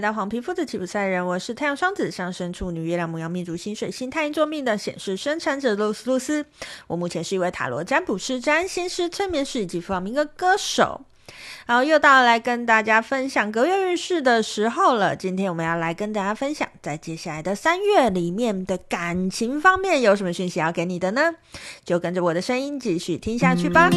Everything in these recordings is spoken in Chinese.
来到黄皮肤的吉普赛人，我是太阳双子上升处女月亮牡羊命主星水星太阴坐命的显示生产者露丝露丝。我目前是一位塔罗占卜师、占星师、催眠师以及弗朗明哥歌手。好，又到了来跟大家分享隔月运势的时候了。今天我们要来跟大家分享，在接下来的三月里面的感情方面有什么讯息要给你的呢？就跟着我的声音继续听下去吧。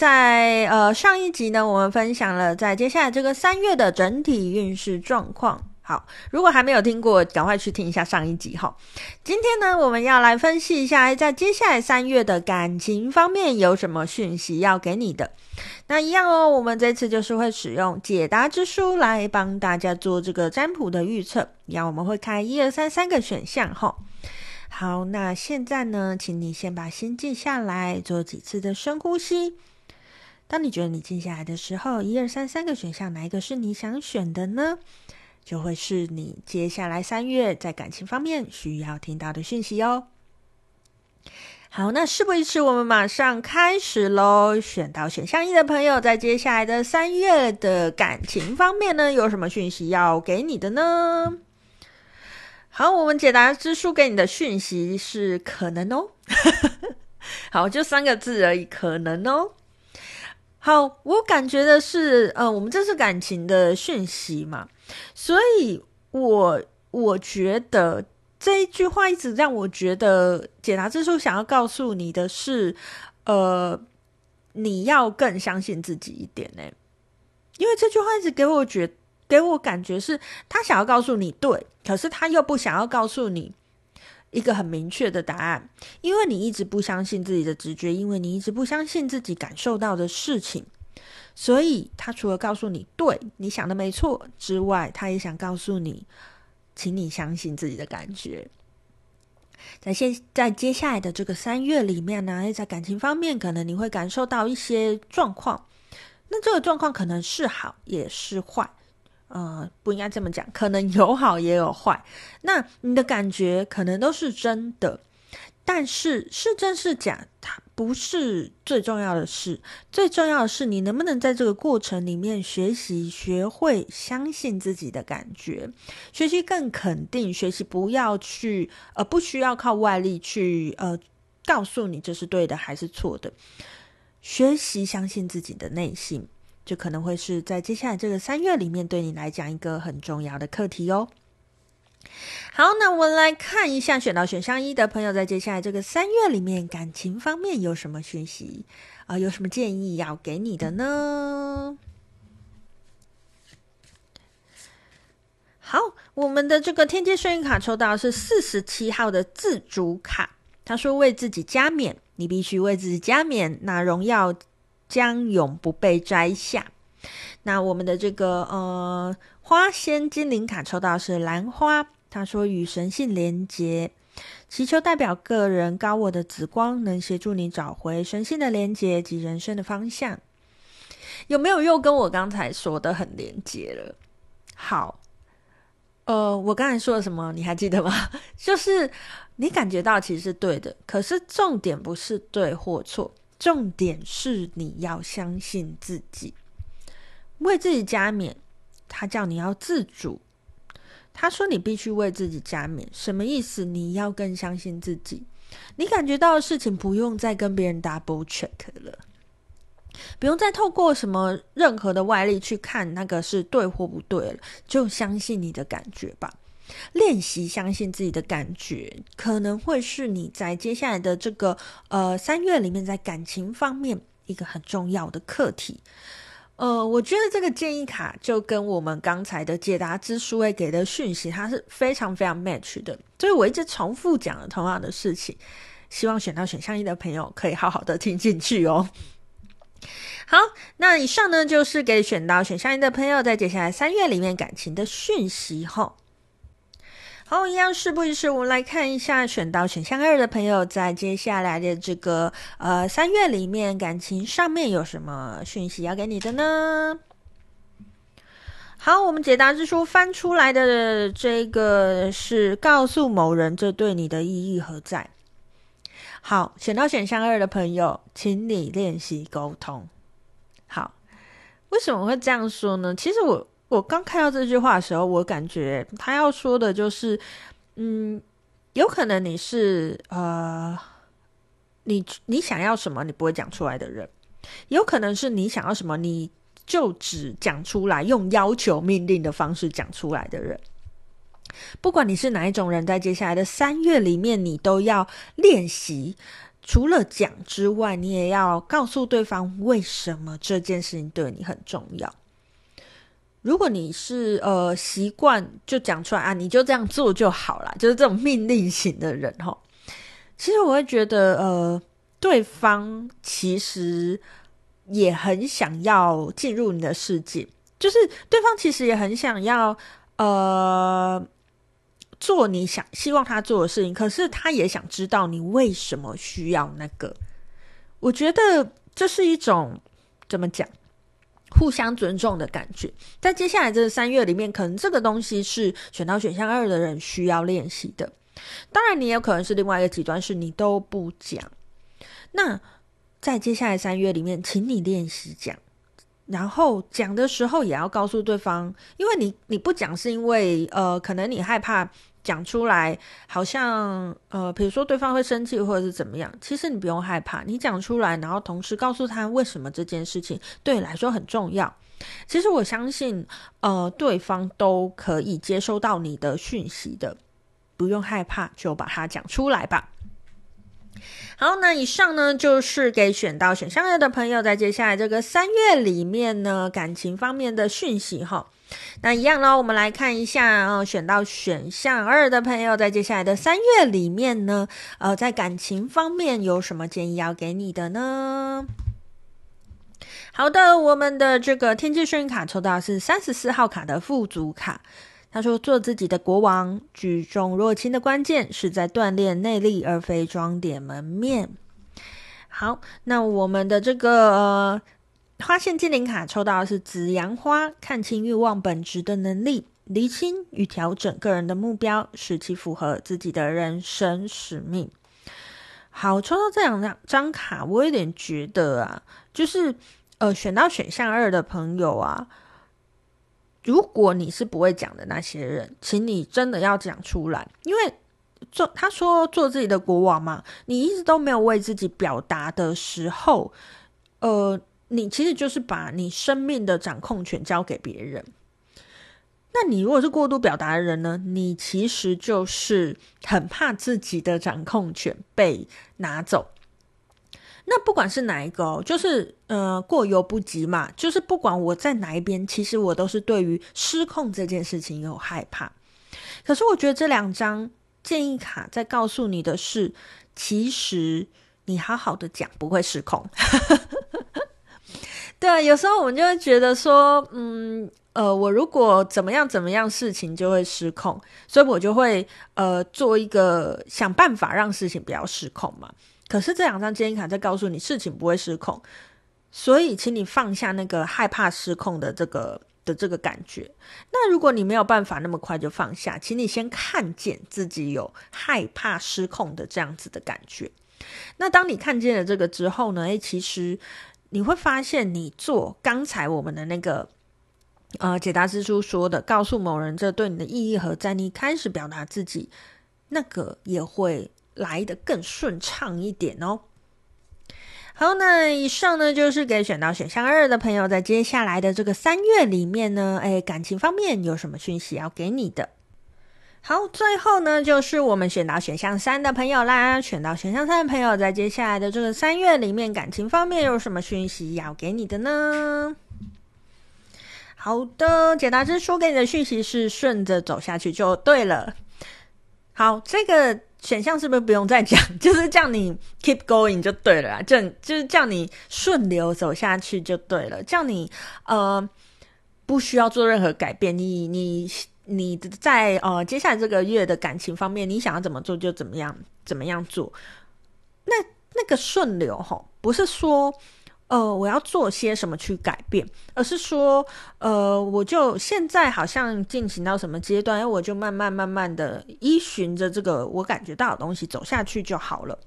在呃上一集呢，我们分享了在接下来这个三月的整体运势状况。好，如果还没有听过，赶快去听一下上一集哈。今天呢，我们要来分析一下，在接下来三月的感情方面有什么讯息要给你的。那一样哦，我们这次就是会使用解答之书来帮大家做这个占卜的预测。一样，我们会开一二三三个选项哈。好，那现在呢，请你先把心静下来，做几次的深呼吸。当你觉得你静下来的时候，一二三三个选项，哪一个是你想选的呢？就会是你接下来三月在感情方面需要听到的讯息哦。好，那事不宜迟，我们马上开始喽。选到选项一的朋友，在接下来的三月的感情方面呢，有什么讯息要给你的呢？好，我们解答之书给你的讯息是可能哦。好，就三个字而已，可能哦。好，我感觉的是，呃，我们这是感情的讯息嘛，所以我我觉得这一句话一直让我觉得解答之书想要告诉你的是，呃，你要更相信自己一点呢，因为这句话一直给我觉给我感觉是他想要告诉你对，可是他又不想要告诉你。一个很明确的答案，因为你一直不相信自己的直觉，因为你一直不相信自己感受到的事情，所以他除了告诉你对你想的没错之外，他也想告诉你，请你相信自己的感觉。在现在接下来的这个三月里面呢，在感情方面，可能你会感受到一些状况，那这个状况可能是好也是坏。呃，不应该这么讲，可能有好也有坏。那你的感觉可能都是真的，但是是真是假，它不是最重要的事。最重要的是你能不能在这个过程里面学习，学会相信自己的感觉，学习更肯定，学习不要去呃，不需要靠外力去呃告诉你这是对的还是错的，学习相信自己的内心。就可能会是在接下来这个三月里面，对你来讲一个很重要的课题哦。好，那我们来看一下选到选项一的朋友，在接下来这个三月里面，感情方面有什么讯息啊？有什么建议要给你的呢？好，我们的这个天阶幸运卡抽到是四十七号的自主卡，他说为自己加冕，你必须为自己加冕，那荣耀。将永不被摘下。那我们的这个呃花仙精灵卡抽到是兰花，他说与神性连结，祈求代表个人高我的紫光能协助你找回神性的连接及人生的方向。有没有又跟我刚才说的很连接了？好，呃，我刚才说了什么？你还记得吗？就是你感觉到其实是对的，可是重点不是对或错。重点是你要相信自己，为自己加冕。他叫你要自主，他说你必须为自己加冕，什么意思？你要更相信自己。你感觉到的事情不用再跟别人 double check 了，不用再透过什么任何的外力去看那个是对或不对了，就相信你的感觉吧。练习相信自己的感觉，可能会是你在接下来的这个呃三月里面，在感情方面一个很重要的课题。呃，我觉得这个建议卡就跟我们刚才的解答之书会给的讯息，它是非常非常 match 的。所以我一直重复讲了同样的事情，希望选到选项一的朋友可以好好的听进去哦。好，那以上呢就是给选到选项一的朋友在接下来三月里面感情的讯息吼。好，一样事不宜迟，我们来看一下选到选项二的朋友，在接下来的这个呃三月里面，感情上面有什么讯息要给你的呢？好，我们解答之书翻出来的这个是告诉某人这对你的意义何在。好，选到选项二的朋友，请你练习沟通。好，为什么会这样说呢？其实我我刚看到这句话的时候，我感觉他要说的就是，嗯，有可能你是呃，你你想要什么，你不会讲出来的人，有可能是你想要什么，你。就只讲出来，用要求、命令的方式讲出来的人，不管你是哪一种人，在接下来的三月里面，你都要练习。除了讲之外，你也要告诉对方为什么这件事情对你很重要。如果你是呃习惯就讲出来啊，你就这样做就好了，就是这种命令型的人齁。其实我会觉得，呃，对方其实。也很想要进入你的世界，就是对方其实也很想要，呃，做你想希望他做的事情，可是他也想知道你为什么需要那个。我觉得这是一种怎么讲，互相尊重的感觉。在接下来这三月里面，可能这个东西是选到选项二的人需要练习的。当然，你也有可能是另外一个极端，是你都不讲。那。在接下来三月里面，请你练习讲，然后讲的时候也要告诉对方，因为你你不讲是因为呃，可能你害怕讲出来，好像呃，比如说对方会生气或者是怎么样。其实你不用害怕，你讲出来，然后同时告诉他为什么这件事情对你来说很重要。其实我相信，呃，对方都可以接收到你的讯息的，不用害怕，就把它讲出来吧。好，那以上呢就是给选到选项二的朋友，在接下来这个三月里面呢，感情方面的讯息哈。那一样呢，我们来看一下啊，选到选项二的朋友，在接下来的三月里面呢，呃，在感情方面有什么建议要给你的呢？好的，我们的这个天际幸运卡抽到是三十四号卡的富足卡。他说：“做自己的国王，举重若轻的关键是在锻炼内力，而非装点门面。”好，那我们的这个、呃、花线精灵卡抽到的是紫阳花，看清欲望本质的能力，厘清与调整个人的目标，使其符合自己的人生使命。好，抽到这两张张卡，我有点觉得啊，就是呃，选到选项二的朋友啊。如果你是不会讲的那些人，请你真的要讲出来，因为做他说做自己的国王嘛，你一直都没有为自己表达的时候，呃，你其实就是把你生命的掌控权交给别人。那你如果是过度表达的人呢，你其实就是很怕自己的掌控权被拿走。那不管是哪一个，就是呃过犹不及嘛，就是不管我在哪一边，其实我都是对于失控这件事情有害怕。可是我觉得这两张建议卡在告诉你的是，其实你好好的讲不会失控。对啊，有时候我们就会觉得说，嗯呃，我如果怎么样怎么样，事情就会失控，所以我就会呃做一个想办法让事情不要失控嘛。可是这两张建议卡在告诉你，事情不会失控，所以请你放下那个害怕失控的这个的这个感觉。那如果你没有办法那么快就放下，请你先看见自己有害怕失控的这样子的感觉。那当你看见了这个之后呢？诶，其实你会发现，你做刚才我们的那个呃解答之书说的，告诉某人这对你的意义和在，你开始表达自己，那个也会。来得更顺畅一点哦。好，那以上呢就是给选到选项二的朋友，在接下来的这个三月里面呢，哎，感情方面有什么讯息要给你的？好，最后呢就是我们选到选项三的朋友啦。选到选项三的朋友，在接下来的这个三月里面，感情方面有什么讯息要给你的呢？好的，解答之书给你的讯息是顺着走下去就对了。好，这个。选项是不是不用再讲？就是叫你 keep going 就对了啦，就就是叫你顺流走下去就对了，叫你呃不需要做任何改变。你你你在呃接下来这个月的感情方面，你想要怎么做就怎么样怎么样做。那那个顺流吼，不是说呃，我要做些什么去改变，而是说，呃，我就现在好像进行到什么阶段，我就慢慢慢慢的依循着这个我感觉到的东西走下去就好了。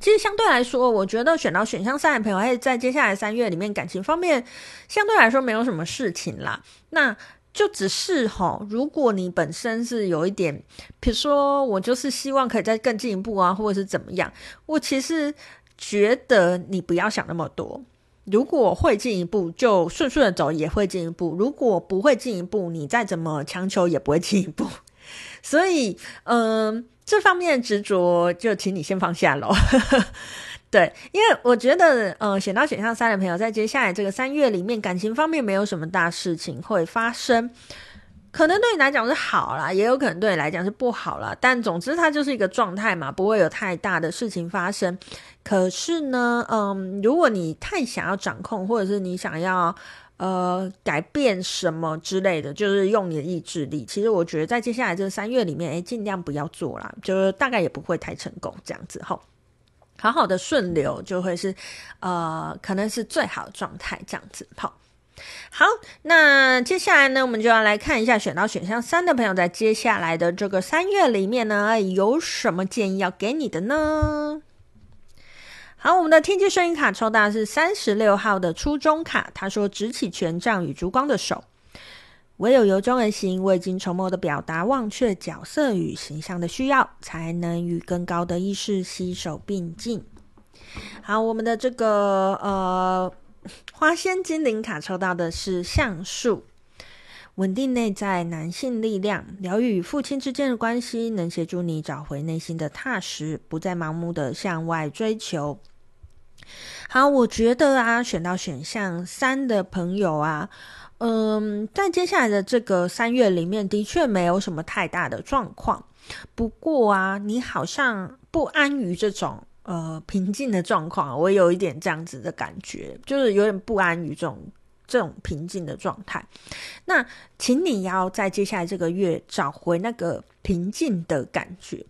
其实相对来说，我觉得选到选项三的朋友，还是在接下来三月里面感情方面，相对来说没有什么事情啦。那就只是齁，如果你本身是有一点，比如说我就是希望可以再更进一步啊，或者是怎么样，我其实觉得你不要想那么多。如果会进一步，就顺顺的走也会进一步；如果不会进一步，你再怎么强求也不会进一步。所以，嗯、这方面执着就请你先放下喽。对，因为我觉得，呃，选到选项三的朋友，在接下来这个三月里面，感情方面没有什么大事情会发生，可能对你来讲是好啦，也有可能对你来讲是不好啦。但总之，它就是一个状态嘛，不会有太大的事情发生。可是呢，嗯，如果你太想要掌控，或者是你想要呃改变什么之类的，就是用你的意志力，其实我觉得在接下来这三月里面，诶，尽量不要做啦，就是大概也不会太成功这样子齁。好好的顺流就会是，呃，可能是最好的状态，这样子。好，好，那接下来呢，我们就要来看一下选到选项三的朋友，在接下来的这个三月里面呢，有什么建议要给你的呢？好，我们的天机声音卡抽到的是三十六号的初中卡，他说：“执起权杖与烛光的手。”唯有由衷而行，未经筹谋的表达，忘却角色与形象的需要，才能与更高的意识携手并进。好，我们的这个呃花仙精灵卡抽到的是橡树，稳定内在男性力量，疗愈与父亲之间的关系，能协助你找回内心的踏实，不再盲目的向外追求。好，我觉得啊，选到选项三的朋友啊。嗯，在接下来的这个三月里面，的确没有什么太大的状况。不过啊，你好像不安于这种呃平静的状况，我有一点这样子的感觉，就是有点不安于这种这种平静的状态。那请你要在接下来这个月找回那个平静的感觉。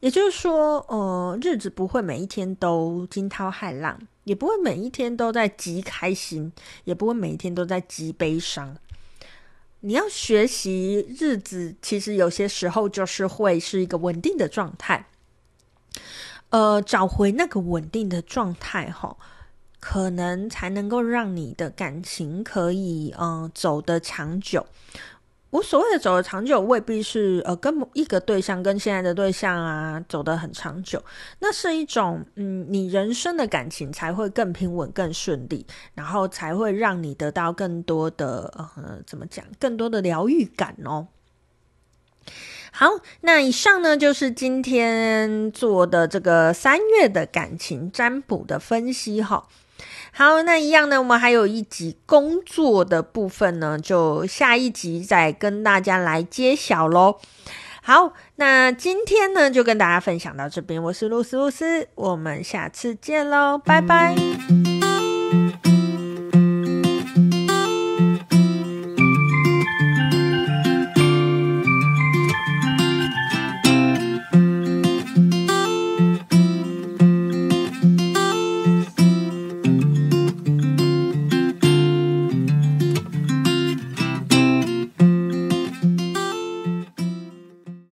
也就是说，呃，日子不会每一天都惊涛骇浪，也不会每一天都在极开心，也不会每一天都在极悲伤。你要学习，日子其实有些时候就是会是一个稳定的状态。呃，找回那个稳定的状态，哈，可能才能够让你的感情可以，嗯、呃，走得长久。我所谓的走得长久，未必是呃跟某一个对象跟现在的对象啊走得很长久，那是一种嗯，你人生的感情才会更平稳、更顺利，然后才会让你得到更多的呃怎么讲，更多的疗愈感哦。好，那以上呢就是今天做的这个三月的感情占卜的分析哈。好，那一样呢，我们还有一集工作的部分呢，就下一集再跟大家来揭晓喽。好，那今天呢就跟大家分享到这边，我是露丝露丝，我们下次见喽，拜拜。